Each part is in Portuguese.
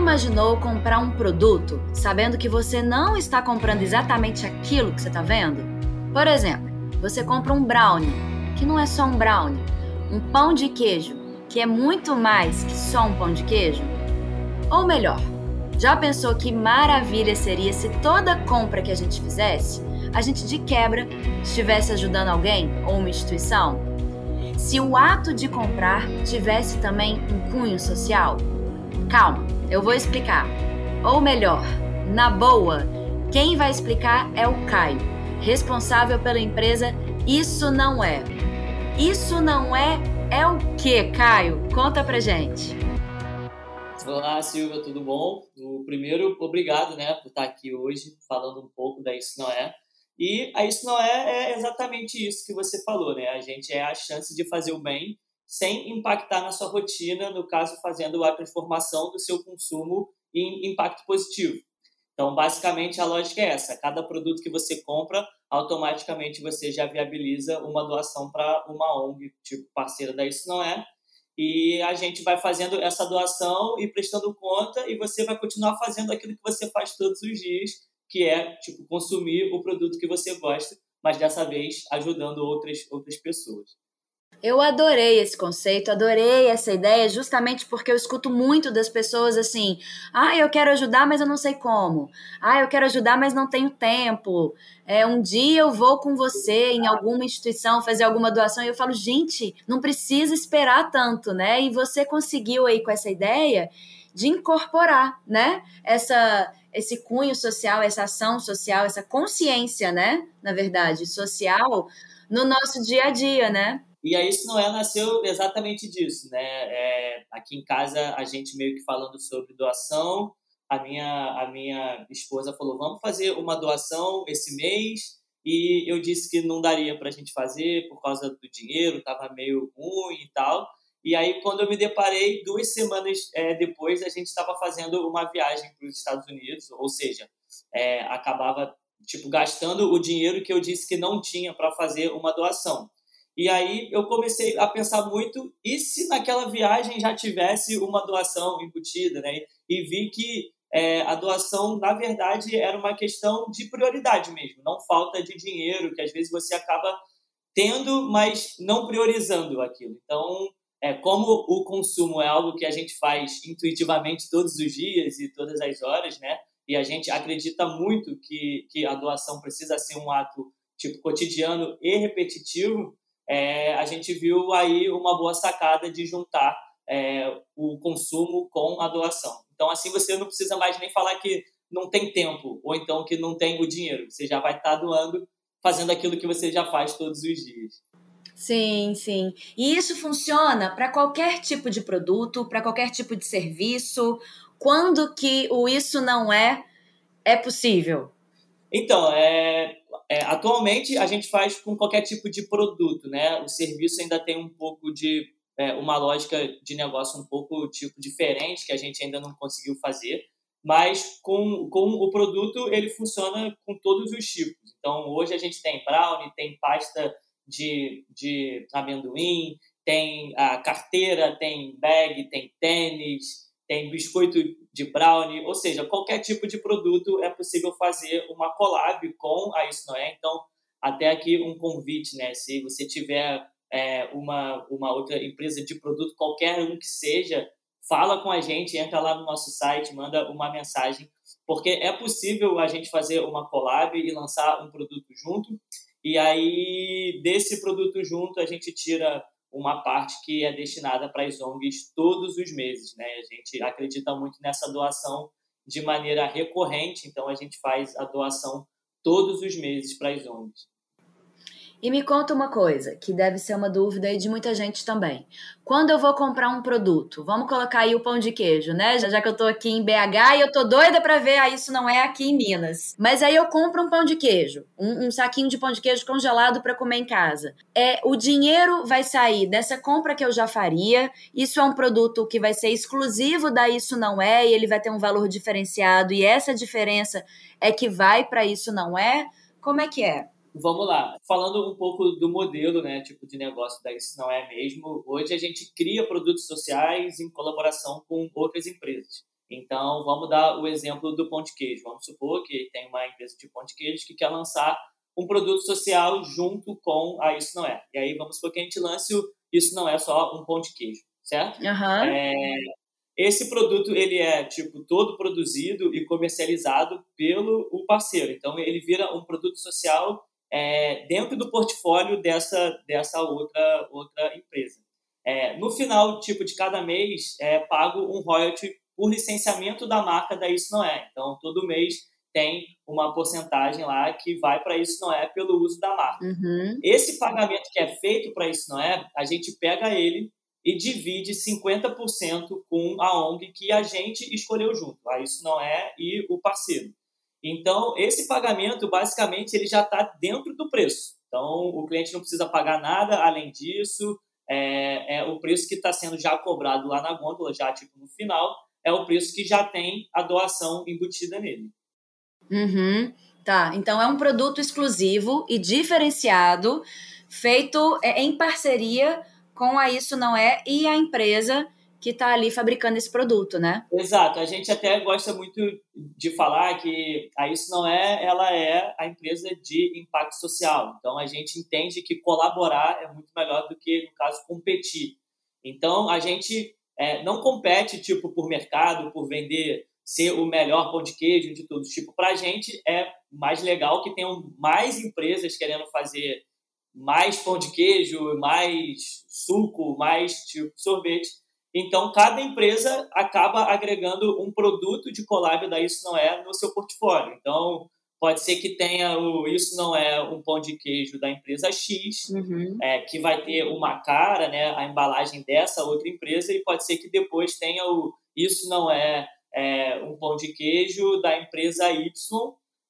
imaginou comprar um produto sabendo que você não está comprando exatamente aquilo que você está vendo? Por exemplo, você compra um brownie, que não é só um brownie, um pão de queijo, que é muito mais que só um pão de queijo? Ou melhor, já pensou que maravilha seria se toda compra que a gente fizesse, a gente de quebra estivesse ajudando alguém ou uma instituição? Se o ato de comprar tivesse também um cunho social? Calma, eu vou explicar. Ou melhor, na boa, quem vai explicar é o Caio, responsável pela empresa Isso Não É. Isso não é é o que, Caio? Conta pra gente. Olá, Silvia, tudo bom? O primeiro, obrigado, né, por estar aqui hoje falando um pouco da Isso Não É. E a Isso Não É é exatamente isso que você falou, né? A gente é a chance de fazer o bem sem impactar na sua rotina, no caso, fazendo a transformação do seu consumo em impacto positivo. Então, basicamente, a lógica é essa: cada produto que você compra, automaticamente você já viabiliza uma doação para uma ONG, tipo parceira da Isso Não É, e a gente vai fazendo essa doação e prestando conta e você vai continuar fazendo aquilo que você faz todos os dias, que é tipo consumir o produto que você gosta, mas dessa vez ajudando outras outras pessoas. Eu adorei esse conceito, adorei essa ideia, justamente porque eu escuto muito das pessoas assim: ah, eu quero ajudar, mas eu não sei como. Ah, eu quero ajudar, mas não tenho tempo. É, um dia eu vou com você em alguma instituição fazer alguma doação e eu falo, gente, não precisa esperar tanto, né? E você conseguiu aí com essa ideia de incorporar, né? Essa esse cunho social, essa ação social, essa consciência, né? Na verdade, social no nosso dia a dia, né? E aí isso não é nasceu exatamente disso, né? É, aqui em casa a gente meio que falando sobre doação, a minha a minha esposa falou vamos fazer uma doação esse mês e eu disse que não daria para a gente fazer por causa do dinheiro, estava meio ruim e tal. E aí quando eu me deparei duas semanas é, depois a gente estava fazendo uma viagem para os Estados Unidos, ou seja, é, acabava tipo gastando o dinheiro que eu disse que não tinha para fazer uma doação. E aí eu comecei a pensar muito, e se naquela viagem já tivesse uma doação embutida, né? E vi que é, a doação, na verdade, era uma questão de prioridade mesmo, não falta de dinheiro, que às vezes você acaba tendo, mas não priorizando aquilo. Então, é, como o consumo é algo que a gente faz intuitivamente todos os dias e todas as horas, né? E a gente acredita muito que, que a doação precisa ser um ato tipo cotidiano e repetitivo, é, a gente viu aí uma boa sacada de juntar é, o consumo com a doação. Então, assim, você não precisa mais nem falar que não tem tempo ou então que não tem o dinheiro. Você já vai estar doando, fazendo aquilo que você já faz todos os dias. Sim, sim. E isso funciona para qualquer tipo de produto, para qualquer tipo de serviço. Quando que o isso não é é possível? Então, é, é, atualmente a gente faz com qualquer tipo de produto, né? O serviço ainda tem um pouco de é, uma lógica de negócio um pouco tipo diferente que a gente ainda não conseguiu fazer, mas com, com o produto ele funciona com todos os tipos. Então hoje a gente tem brownie, tem pasta de, de amendoim, tem a carteira, tem bag, tem tênis, tem biscoito de brownie, ou seja, qualquer tipo de produto é possível fazer uma collab com a Isso Não É. Então, até aqui um convite, né? Se você tiver é, uma, uma outra empresa de produto, qualquer um que seja, fala com a gente, entra lá no nosso site, manda uma mensagem, porque é possível a gente fazer uma collab e lançar um produto junto. E aí, desse produto junto, a gente tira uma parte que é destinada para as ONGs todos os meses. Né? A gente acredita muito nessa doação de maneira recorrente, então a gente faz a doação todos os meses para as ONGs. E me conta uma coisa, que deve ser uma dúvida aí de muita gente também. Quando eu vou comprar um produto, vamos colocar aí o pão de queijo, né? Já que eu tô aqui em BH e eu tô doida para ver, ah, isso não é aqui em Minas. Mas aí eu compro um pão de queijo, um, um saquinho de pão de queijo congelado para comer em casa. É, o dinheiro vai sair dessa compra que eu já faria. Isso é um produto que vai ser exclusivo da Isso Não É e ele vai ter um valor diferenciado e essa diferença é que vai para Isso Não É. Como é que é? Vamos lá, falando um pouco do modelo, né, tipo de negócio da Isso Não É Mesmo, hoje a gente cria produtos sociais em colaboração com outras empresas. Então, vamos dar o exemplo do pão de queijo. Vamos supor que tem uma empresa de pão de queijo que quer lançar um produto social junto com a Isso Não É. E aí, vamos supor que a gente lance o Isso Não É só um pão de queijo, certo? Uhum. É, esse produto, ele é, tipo, todo produzido e comercializado pelo o parceiro. Então, ele vira um produto social é, dentro do portfólio dessa, dessa outra, outra empresa. É, no final, tipo, de cada mês, é pago um royalty por licenciamento da marca da Isso Não É. Então, todo mês tem uma porcentagem lá que vai para Isso Não É pelo uso da marca. Uhum. Esse pagamento que é feito para Isso Não É, a gente pega ele e divide 50% com a ONG que a gente escolheu junto. A Isso Não É e o parceiro. Então, esse pagamento, basicamente, ele já está dentro do preço. Então, o cliente não precisa pagar nada além disso. É, é o preço que está sendo já cobrado lá na gôndola, já tipo no final, é o preço que já tem a doação embutida nele. Uhum. Tá, então é um produto exclusivo e diferenciado, feito é, em parceria com a Isso Não É e a empresa que está ali fabricando esse produto, né? Exato. A gente até gosta muito de falar que a Isso Não É, ela é a empresa de impacto social. Então, a gente entende que colaborar é muito melhor do que, no caso, competir. Então, a gente é, não compete tipo por mercado, por vender ser o melhor pão de queijo de todos. Tipo, para a gente é mais legal que tenham mais empresas querendo fazer mais pão de queijo, mais suco, mais tipo sorvete. Então, cada empresa acaba agregando um produto de collab da Isso Não É no seu portfólio. Então, Pode ser que tenha o. Isso não é um pão de queijo da empresa X, uhum. é, que vai ter uma cara, né, a embalagem dessa outra empresa, e pode ser que depois tenha o. Isso não é, é um pão de queijo da empresa Y,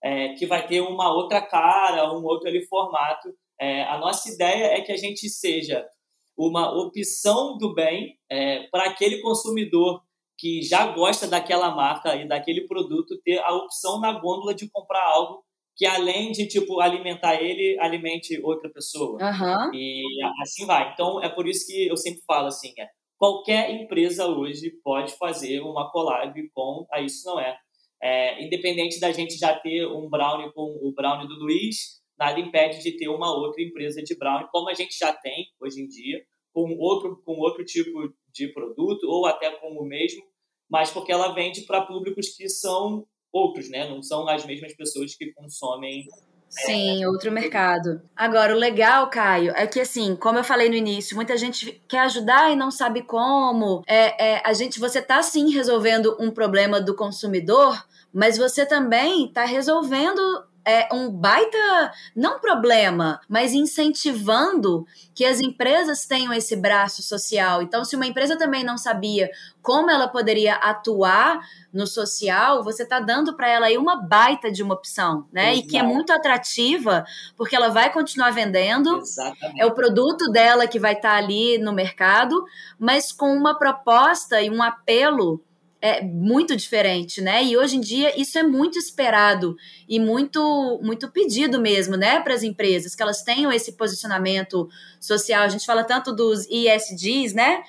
é, que vai ter uma outra cara, um outro ali, formato. É, a nossa ideia é que a gente seja uma opção do bem é, para aquele consumidor que já gosta daquela marca e daquele produto ter a opção na gôndola de comprar algo que além de tipo alimentar ele, alimente outra pessoa. Uhum. E assim vai. Então é por isso que eu sempre falo assim, é, qualquer empresa hoje pode fazer uma collab com a isso não é. é. Independente da gente já ter um brownie com o brownie do Luiz, nada impede de ter uma outra empresa de brownie, como a gente já tem hoje em dia, com outro, com outro tipo de produto ou até com o mesmo, mas porque ela vende para públicos que são outros, né? Não são as mesmas pessoas que consomem Sim, é, outro mercado. Agora, o legal, Caio, é que assim, como eu falei no início, muita gente quer ajudar e não sabe como. É, é, a gente, você está sim resolvendo um problema do consumidor, mas você também está resolvendo é um baita, não problema, mas incentivando que as empresas tenham esse braço social. Então, se uma empresa também não sabia como ela poderia atuar no social, você está dando para ela aí uma baita de uma opção, né? Exato. E que é muito atrativa, porque ela vai continuar vendendo. Exatamente. É o produto dela que vai estar tá ali no mercado, mas com uma proposta e um apelo é muito diferente, né? E hoje em dia isso é muito esperado e muito muito pedido mesmo, né, para as empresas que elas tenham esse posicionamento social. A gente fala tanto dos ESGs, né?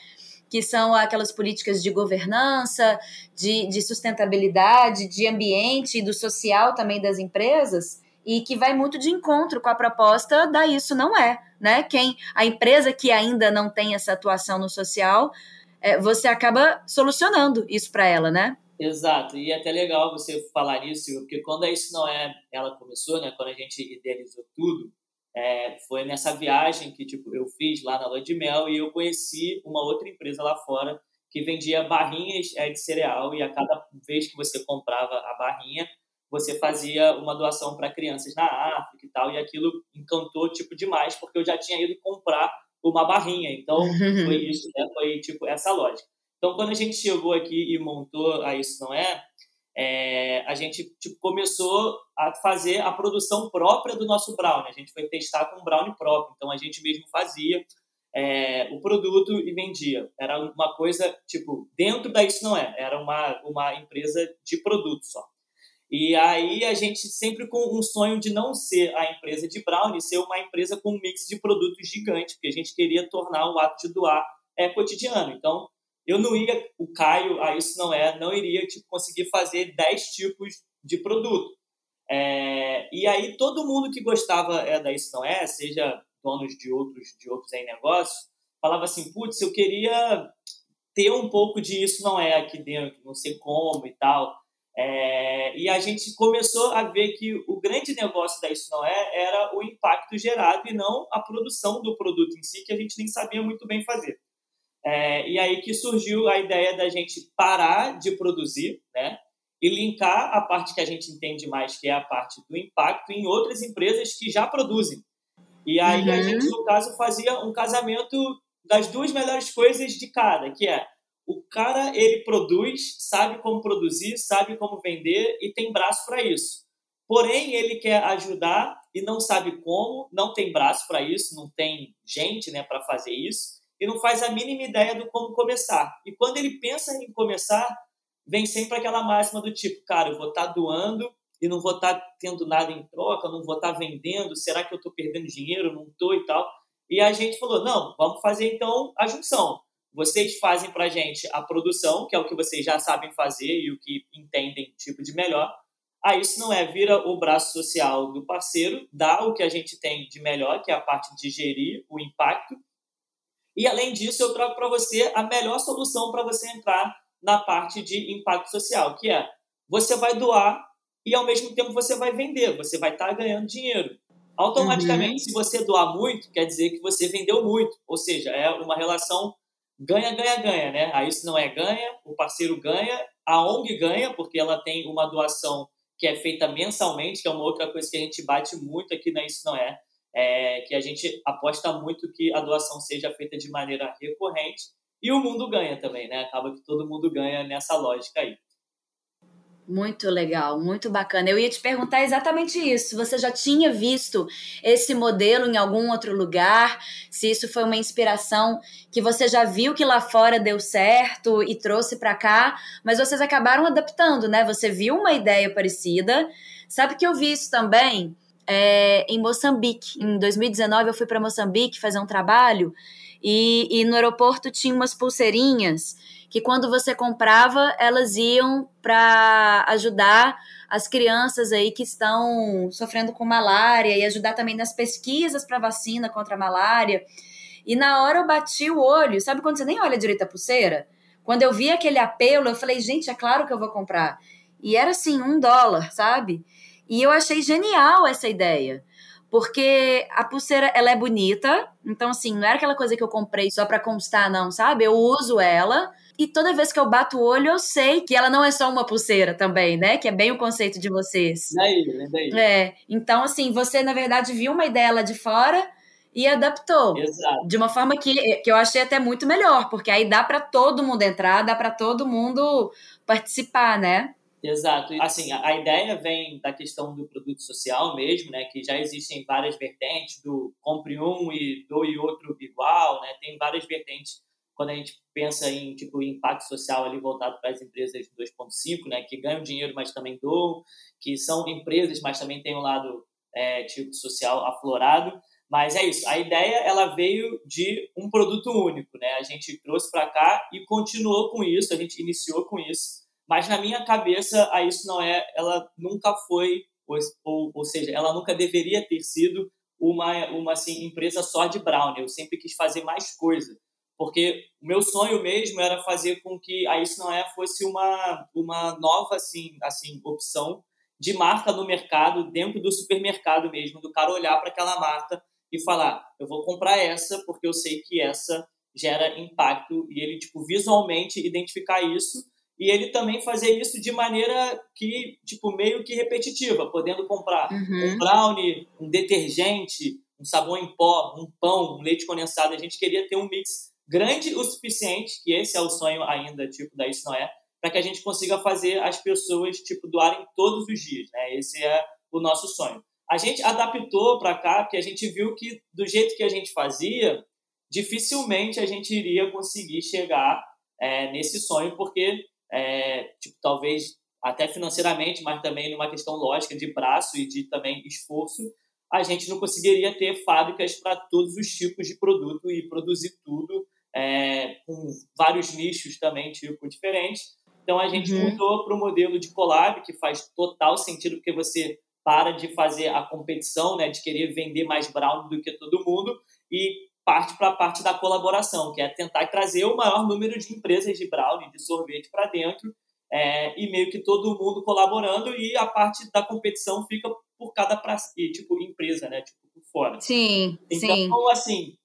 Que são aquelas políticas de governança, de, de sustentabilidade, de ambiente e do social também das empresas, e que vai muito de encontro com a proposta da Isso Não É, né? Quem a empresa que ainda não tem essa atuação no social é, você acaba solucionando isso para ela, né? Exato, e é até legal você falar isso, porque quando isso não é, ela começou, né? Quando a gente idealizou tudo, é, foi nessa viagem que tipo eu fiz lá na Lua de Mel e eu conheci uma outra empresa lá fora que vendia barrinhas é, de cereal e a cada vez que você comprava a barrinha você fazia uma doação para crianças na África e tal e aquilo encantou tipo demais porque eu já tinha ido comprar uma barrinha. Então, foi isso, né? Foi, tipo, essa lógica. Então, quando a gente chegou aqui e montou a Isso Não É, é a gente tipo, começou a fazer a produção própria do nosso brownie. A gente foi testar com um brownie próprio. Então, a gente mesmo fazia é, o produto e vendia. Era uma coisa, tipo, dentro da Isso Não É. Era uma, uma empresa de produto só. E aí a gente sempre com um sonho de não ser a empresa de brownie, ser uma empresa com um mix de produtos gigante, porque a gente queria tornar o ato de doar é, cotidiano. Então, eu não ia, o Caio, ah, isso não é, não iria tipo, conseguir fazer 10 tipos de produto. É, e aí todo mundo que gostava é, da Isso Não É, seja donos de outros, de outros aí negócios, falava assim, putz, eu queria ter um pouco de Isso Não É aqui dentro, não sei como e tal. É, e a gente começou a ver que o grande negócio da Isso Não É era o impacto gerado e não a produção do produto em si, que a gente nem sabia muito bem fazer. É, e aí que surgiu a ideia da gente parar de produzir, né? E linkar a parte que a gente entende mais, que é a parte do impacto, em outras empresas que já produzem. E aí uhum. a gente, no caso, fazia um casamento das duas melhores coisas de cada, que é o cara ele produz, sabe como produzir, sabe como vender e tem braço para isso. Porém, ele quer ajudar e não sabe como, não tem braço para isso, não tem gente, né, para fazer isso e não faz a mínima ideia do como começar. E quando ele pensa em começar, vem sempre aquela máxima do tipo, cara, eu vou estar tá doando e não vou estar tá tendo nada em troca, não vou estar tá vendendo, será que eu estou perdendo dinheiro? Não estou e tal. E a gente falou, não, vamos fazer então a junção. Vocês fazem para a gente a produção, que é o que vocês já sabem fazer e o que entendem tipo de melhor. Aí isso não é vira o braço social do parceiro, dá o que a gente tem de melhor, que é a parte de gerir o impacto, e além disso, eu trago para você a melhor solução para você entrar na parte de impacto social, que é você vai doar e ao mesmo tempo você vai vender, você vai estar tá ganhando dinheiro. Automaticamente, uhum. se você doar muito, quer dizer que você vendeu muito, ou seja, é uma relação ganha, ganha, ganha, né? Aí isso não é ganha, o parceiro ganha, a ONG ganha, porque ela tem uma doação que é feita mensalmente, que é uma outra coisa que a gente bate muito aqui na Isso Não É é, que a gente aposta muito que a doação seja feita de maneira recorrente e o mundo ganha também, né? Acaba que todo mundo ganha nessa lógica aí. Muito legal, muito bacana. Eu ia te perguntar exatamente isso. Você já tinha visto esse modelo em algum outro lugar? Se isso foi uma inspiração que você já viu que lá fora deu certo e trouxe para cá, mas vocês acabaram adaptando, né? Você viu uma ideia parecida. Sabe que eu vi isso também? é, em Moçambique. Em 2019 eu fui para Moçambique fazer um trabalho e, e no aeroporto tinha umas pulseirinhas que quando você comprava elas iam para ajudar as crianças aí que estão sofrendo com malária e ajudar também nas pesquisas para vacina contra a malária. E na hora eu bati o olho, sabe quando você nem olha direito a pulseira? Quando eu vi aquele apelo, eu falei, gente, é claro que eu vou comprar. E era assim, um dólar, sabe? E eu achei genial essa ideia. Porque a pulseira, ela é bonita. Então, assim, não era aquela coisa que eu comprei só pra constar, não, sabe? Eu uso ela. E toda vez que eu bato o olho, eu sei que ela não é só uma pulseira também, né? Que é bem o conceito de vocês. Daí, né? Daí. É. Então, assim, você, na verdade, viu uma ideia lá de fora e adaptou. Exato. De uma forma que, que eu achei até muito melhor, porque aí dá para todo mundo entrar, dá para todo mundo participar, né? Exato. Assim, a, ideia vem da questão do produto social mesmo, né? Que já existem várias vertentes do compre um e doe outro igual, né? Tem várias vertentes quando a gente pensa em tipo impacto social ali voltado para as empresas 2.5, né? Que ganham dinheiro, mas também doam, que são empresas, mas também tem um lado é, tipo social aflorado. Mas é isso. A ideia ela veio de um produto único, né? A gente trouxe para cá e continuou com isso. A gente iniciou com isso mas na minha cabeça, a isso não é, ela nunca foi, ou, ou seja, ela nunca deveria ter sido uma, uma assim, empresa só de brownie. Eu sempre quis fazer mais coisa, porque o meu sonho mesmo era fazer com que a isso não é fosse uma, uma nova assim, assim opção de marca no mercado, dentro do supermercado mesmo, do cara olhar para aquela marca e falar, eu vou comprar essa porque eu sei que essa gera impacto e ele tipo visualmente identificar isso e ele também fazer isso de maneira que, tipo, meio que repetitiva, podendo comprar uhum. um brownie, um detergente, um sabão em pó, um pão, um leite condensado. A gente queria ter um mix grande o suficiente, que esse é o sonho ainda, tipo, da Isso Não É, para que a gente consiga fazer as pessoas, tipo, doarem todos os dias, né? Esse é o nosso sonho. A gente adaptou para cá, porque a gente viu que, do jeito que a gente fazia, dificilmente a gente iria conseguir chegar é, nesse sonho, porque é, tipo, talvez até financeiramente, mas também numa questão lógica de braço e de também esforço, a gente não conseguiria ter fábricas para todos os tipos de produto e produzir tudo é, com vários nichos também, tipo, diferentes. Então a gente uhum. mudou para o modelo de collab, que faz total sentido, porque você para de fazer a competição, né, de querer vender mais brown do que todo mundo e parte para a parte da colaboração, que é tentar trazer o maior número de empresas de brownie, de sorvete para dentro é, e meio que todo mundo colaborando e a parte da competição fica por cada pra, tipo empresa, né, tipo por fora. Sim, então, sim. assim,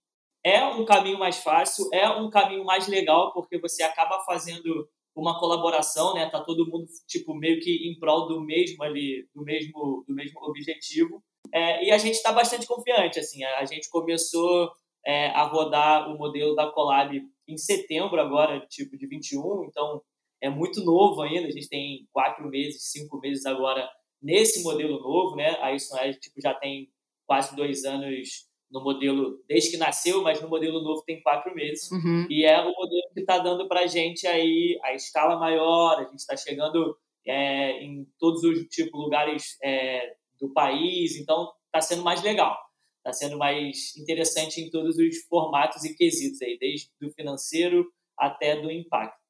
é um caminho mais fácil, é um caminho mais legal porque você acaba fazendo uma colaboração, né? Tá todo mundo tipo meio que em prol do mesmo ali, do mesmo do mesmo objetivo. É, e a gente está bastante confiante, assim. A, a gente começou é, a rodar o modelo da Collab em setembro agora, tipo de 21. Então é muito novo ainda. A gente tem quatro meses, cinco meses agora nesse modelo novo, né? Aí isso é tipo já tem quase dois anos no modelo desde que nasceu, mas no modelo novo tem quatro meses. Uhum. E é o modelo que está dando para a gente aí a escala maior, a gente está chegando é, em todos os tipo, lugares é, do país, então está sendo mais legal. Está sendo mais interessante em todos os formatos e quesitos aí, desde do financeiro até do impacto.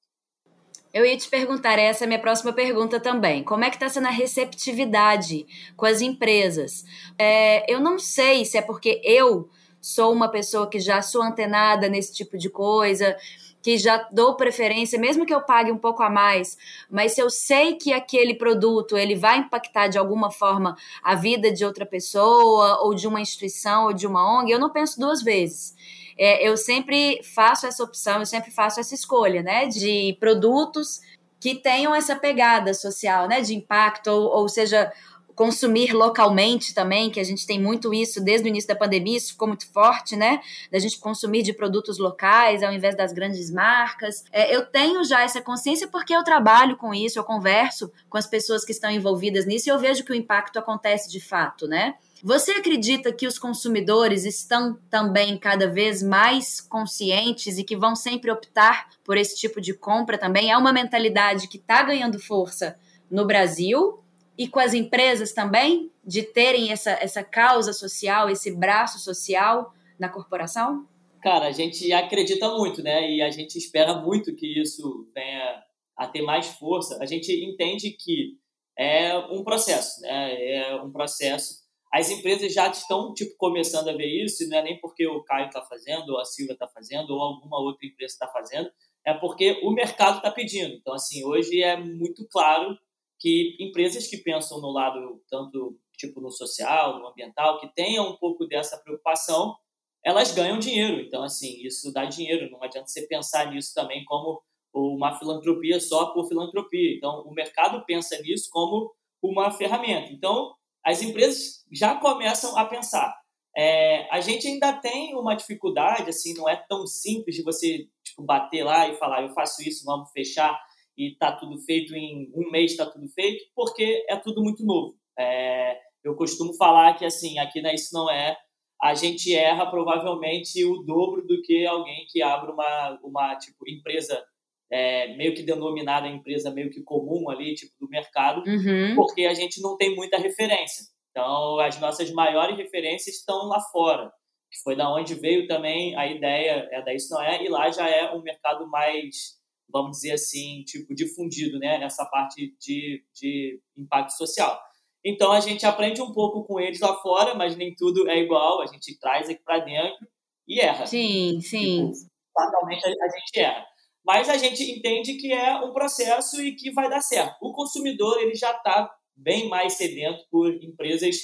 Eu ia te perguntar, essa é a minha próxima pergunta também. Como é que está sendo a receptividade com as empresas? É, eu não sei se é porque eu sou uma pessoa que já sou antenada nesse tipo de coisa, que já dou preferência, mesmo que eu pague um pouco a mais, mas se eu sei que aquele produto ele vai impactar de alguma forma a vida de outra pessoa, ou de uma instituição, ou de uma ONG, eu não penso duas vezes é, eu sempre faço essa opção, eu sempre faço essa escolha, né, de produtos que tenham essa pegada social, né, de impacto, ou, ou seja, consumir localmente também, que a gente tem muito isso desde o início da pandemia, isso ficou muito forte, né? Da gente consumir de produtos locais ao invés das grandes marcas. É, eu tenho já essa consciência porque eu trabalho com isso, eu converso com as pessoas que estão envolvidas nisso e eu vejo que o impacto acontece de fato, né? Você acredita que os consumidores estão também cada vez mais conscientes e que vão sempre optar por esse tipo de compra também? É uma mentalidade que está ganhando força no Brasil e com as empresas também, de terem essa, essa causa social, esse braço social na corporação? Cara, a gente acredita muito, né? E a gente espera muito que isso venha a ter mais força. A gente entende que é um processo, né? É um processo as empresas já estão tipo começando a ver isso, não é nem porque o Caio está fazendo, ou a Silvia está fazendo, ou alguma outra empresa está fazendo, é porque o mercado está pedindo. Então, assim, hoje é muito claro que empresas que pensam no lado tanto tipo no social, no ambiental, que tenham um pouco dessa preocupação, elas ganham dinheiro. Então, assim, isso dá dinheiro. Não adianta você pensar nisso também como uma filantropia só por filantropia. Então, o mercado pensa nisso como uma ferramenta. Então, as empresas já começam a pensar. É, a gente ainda tem uma dificuldade, assim, não é tão simples de você tipo, bater lá e falar, eu faço isso, vamos fechar e tá tudo feito em um mês, está tudo feito, porque é tudo muito novo. É, eu costumo falar que, assim, aqui na Isso Não É, a gente erra provavelmente o dobro do que alguém que abre uma, uma tipo, empresa é, meio que denominada empresa meio que comum ali, tipo do mercado, uhum. porque a gente não tem muita referência. Então, as nossas maiores referências estão lá fora, que foi da onde veio também a ideia, é da isso não é, e lá já é um mercado mais, vamos dizer assim, tipo difundido, né, nessa parte de, de impacto social. Então, a gente aprende um pouco com eles lá fora, mas nem tudo é igual, a gente traz aqui para dentro e erra. Sim, sim. Tipo, fatalmente a, a gente erra mas a gente entende que é um processo e que vai dar certo. O consumidor ele já está bem mais sedento por empresas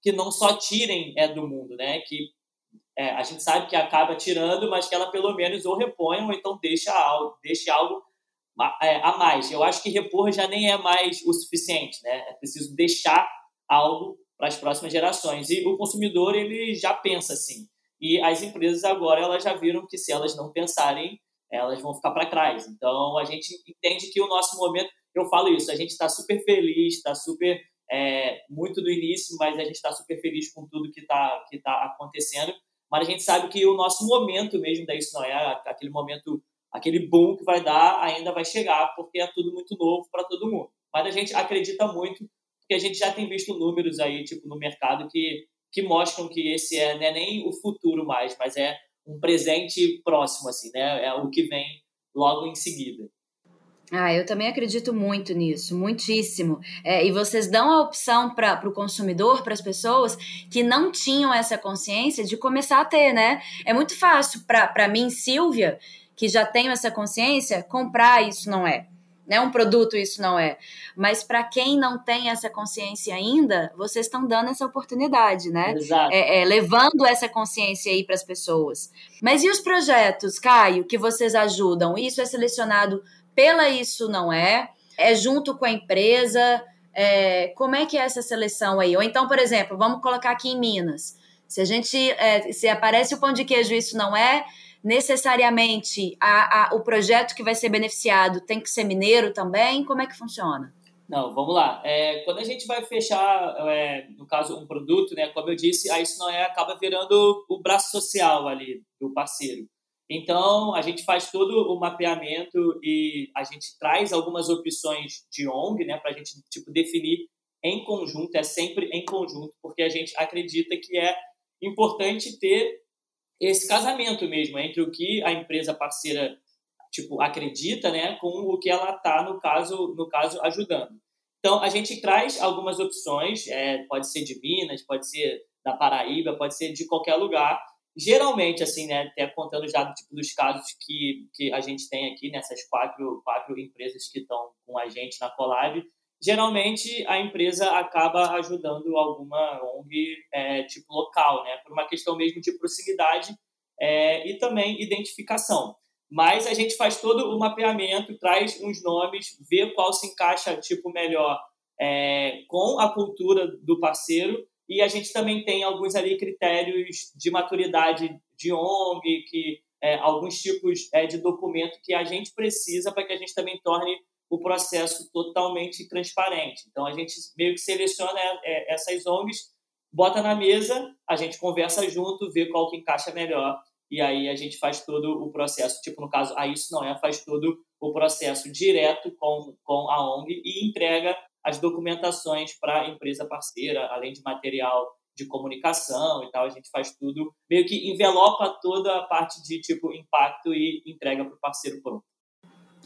que não só tirem é do mundo, né? Que é, a gente sabe que acaba tirando, mas que ela pelo menos ou repõe ou então deixa algo, deixa algo é, a mais. Eu acho que repor já nem é mais o suficiente, né? É preciso deixar algo para as próximas gerações. E o consumidor ele já pensa assim. E as empresas agora elas já viram que se elas não pensarem elas vão ficar para trás. Então, a gente entende que o nosso momento, eu falo isso, a gente está super feliz, está super, é, muito do início, mas a gente está super feliz com tudo que está que tá acontecendo, mas a gente sabe que o nosso momento mesmo da Isso Não É, aquele momento, aquele boom que vai dar, ainda vai chegar, porque é tudo muito novo para todo mundo. Mas a gente acredita muito, porque a gente já tem visto números aí, tipo, no mercado que, que mostram que esse é, não é nem o futuro mais, mas é um presente próximo, assim, né? É o que vem logo em seguida. Ah, eu também acredito muito nisso, muitíssimo. É, e vocês dão a opção para o consumidor, para as pessoas que não tinham essa consciência de começar a ter, né? É muito fácil para mim, Silvia, que já tenho essa consciência, comprar isso não é. Né, um produto isso não é. Mas para quem não tem essa consciência ainda, vocês estão dando essa oportunidade, né? Exato. É, é, levando essa consciência aí para as pessoas. Mas e os projetos, Caio, que vocês ajudam? Isso é selecionado pela Isso Não É? É junto com a empresa? É, como é que é essa seleção aí? Ou então, por exemplo, vamos colocar aqui em Minas. Se a gente, é, se aparece o pão de queijo Isso Não É, necessariamente a, a, o projeto que vai ser beneficiado tem que ser mineiro também? Como é que funciona? Não, vamos lá. É, quando a gente vai fechar, é, no caso, um produto, né, como eu disse, aí isso não é acaba virando o braço social ali do parceiro. Então, a gente faz todo o mapeamento e a gente traz algumas opções de ONG, né, para a gente tipo, definir em conjunto, é sempre em conjunto, porque a gente acredita que é importante ter esse casamento mesmo entre o que a empresa parceira tipo acredita, né, com o que ela está no caso no caso ajudando. Então a gente traz algumas opções, é, pode ser de Minas, pode ser da Paraíba, pode ser de qualquer lugar geralmente, assim, né, até contando já tipo, dos casos que, que a gente tem aqui nessas quatro, quatro empresas que estão com a gente na Collab, geralmente a empresa acaba ajudando alguma ONG é, tipo local, né, por uma questão mesmo de proximidade é, e também identificação. Mas a gente faz todo o mapeamento, traz uns nomes, vê qual se encaixa tipo melhor é, com a cultura do parceiro e a gente também tem alguns ali critérios de maturidade de ONG, que é, alguns tipos é, de documento que a gente precisa para que a gente também torne o processo totalmente transparente. Então a gente meio que seleciona é, essas ONGs, bota na mesa, a gente conversa junto, vê qual que encaixa melhor e aí a gente faz todo o processo. Tipo no caso, a isso não é, faz todo o processo direto com com a ONG e entrega as documentações para a empresa parceira, além de material de comunicação e tal, a gente faz tudo, meio que envelopa toda a parte de tipo impacto e entrega para o parceiro pronto.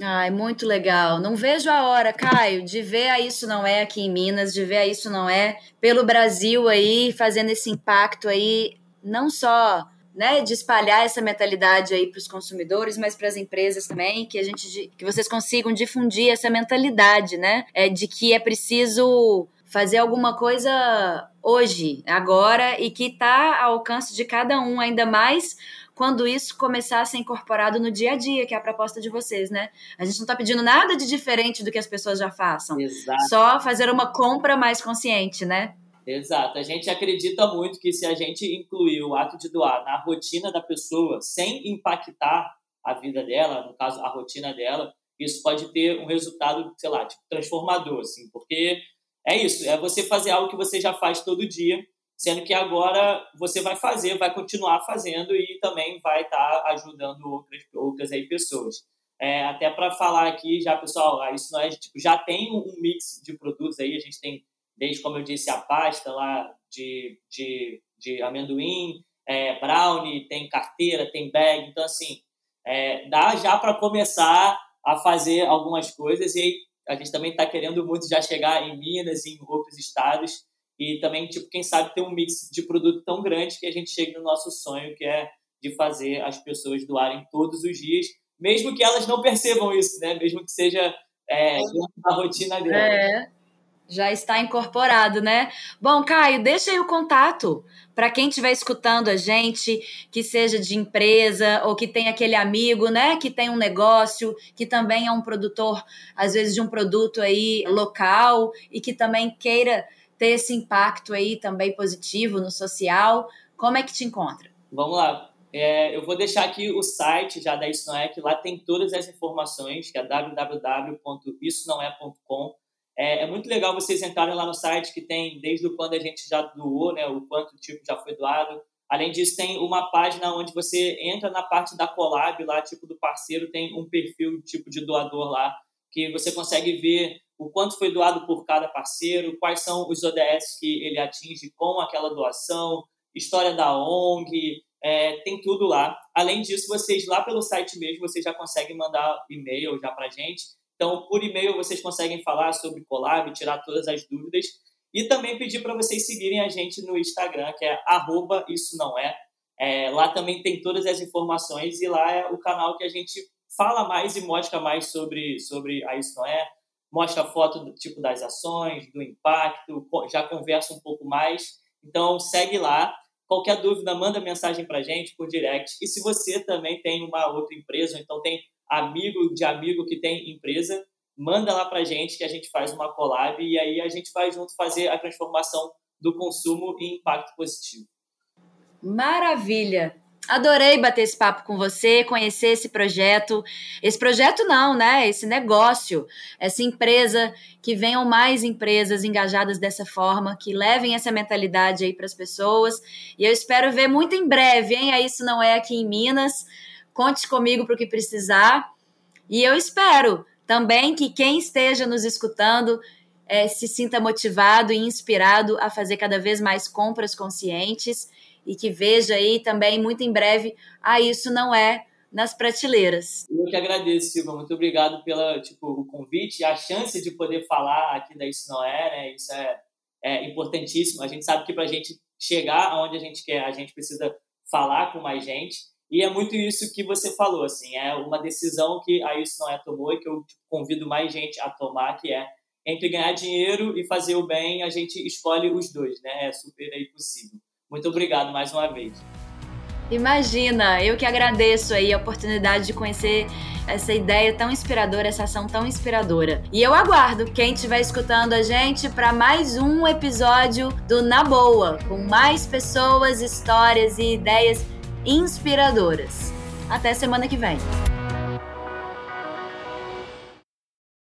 Ai, muito legal. Não vejo a hora, Caio, de ver a Isso Não É aqui em Minas, de ver a Isso Não É pelo Brasil aí, fazendo esse impacto aí, não só né, de espalhar essa mentalidade aí para os consumidores, mas para as empresas também, que a gente que vocês consigam difundir essa mentalidade, né, é de que é preciso fazer alguma coisa hoje, agora e que está ao alcance de cada um, ainda mais quando isso começar a ser incorporado no dia a dia, que é a proposta de vocês, né? A gente não está pedindo nada de diferente do que as pessoas já façam. Exato. Só fazer uma compra mais consciente, né? Exato. A gente acredita muito que se a gente incluir o ato de doar na rotina da pessoa, sem impactar a vida dela, no caso, a rotina dela, isso pode ter um resultado, sei lá, tipo, transformador, assim, porque é isso, é você fazer algo que você já faz todo dia, sendo que agora você vai fazer, vai continuar fazendo e também vai estar tá ajudando outras, outras aí pessoas. É, até para falar aqui já, pessoal, ah, isso não é, tipo, já tem um mix de produtos aí, a gente tem desde, como eu disse, a pasta lá de, de, de amendoim, é, brownie, tem carteira, tem bag. Então, assim, é, dá já para começar a fazer algumas coisas e a gente também está querendo muito já chegar em Minas e em outros estados e também, tipo, quem sabe ter um mix de produto tão grande que a gente chegue no nosso sonho, que é de fazer as pessoas doarem todos os dias, mesmo que elas não percebam isso, né? Mesmo que seja é, da rotina delas. É. Já está incorporado, né? Bom, Caio, deixa aí o contato para quem estiver escutando a gente, que seja de empresa ou que tem aquele amigo, né, que tem um negócio, que também é um produtor, às vezes de um produto aí local e que também queira ter esse impacto aí também positivo no social. Como é que te encontra? Vamos lá. É, eu vou deixar aqui o site já da Isso Não É, que lá tem todas as informações, que é www.issonaé.com é, é, muito legal vocês entrarem lá no site que tem desde quando a gente já doou, né, o quanto tipo já foi doado. Além disso, tem uma página onde você entra na parte da collab lá, tipo do parceiro, tem um perfil tipo de doador lá, que você consegue ver o quanto foi doado por cada parceiro, quais são os ODS que ele atinge com aquela doação, história da ONG, é, tem tudo lá. Além disso, vocês lá pelo site mesmo, vocês já conseguem mandar e-mail já para gente. Então, por e-mail, vocês conseguem falar sobre Collab, tirar todas as dúvidas. E também pedir para vocês seguirem a gente no Instagram, que é arroba isso não é. é. Lá também tem todas as informações e lá é o canal que a gente fala mais e mostra mais sobre, sobre a Isso Não É. Mostra foto do tipo das ações, do impacto, já conversa um pouco mais. Então, segue lá. Qualquer dúvida, manda mensagem para gente por direct. E se você também tem uma outra empresa, então tem amigo de amigo que tem empresa, manda lá para gente que a gente faz uma collab e aí a gente vai junto fazer a transformação do consumo em impacto positivo. Maravilha! Adorei bater esse papo com você, conhecer esse projeto. Esse projeto não, né? Esse negócio, essa empresa, que venham mais empresas engajadas dessa forma, que levem essa mentalidade aí para as pessoas. E eu espero ver muito em breve, hein? Isso não é aqui em Minas. Conte comigo para o que precisar. E eu espero também que quem esteja nos escutando é, se sinta motivado e inspirado a fazer cada vez mais compras conscientes e que veja aí também muito em breve, ah, isso não é nas prateleiras. Eu que agradeço, Silva. Muito obrigado pela tipo o convite a chance de poder falar aqui da Isso Não É, né? Isso é, é importantíssimo. A gente sabe que para a gente chegar aonde a gente quer, a gente precisa falar com mais gente. E é muito isso que você falou, assim, é uma decisão que a Isso Não É tomou e que eu tipo, convido mais gente a tomar, que é entre ganhar dinheiro e fazer o bem, a gente escolhe os dois, né? É super aí possível. Muito obrigado mais uma vez. Imagina, eu que agradeço aí a oportunidade de conhecer essa ideia tão inspiradora, essa ação tão inspiradora. E eu aguardo quem estiver escutando a gente para mais um episódio do Na Boa, com mais pessoas, histórias e ideias inspiradoras. Até semana que vem.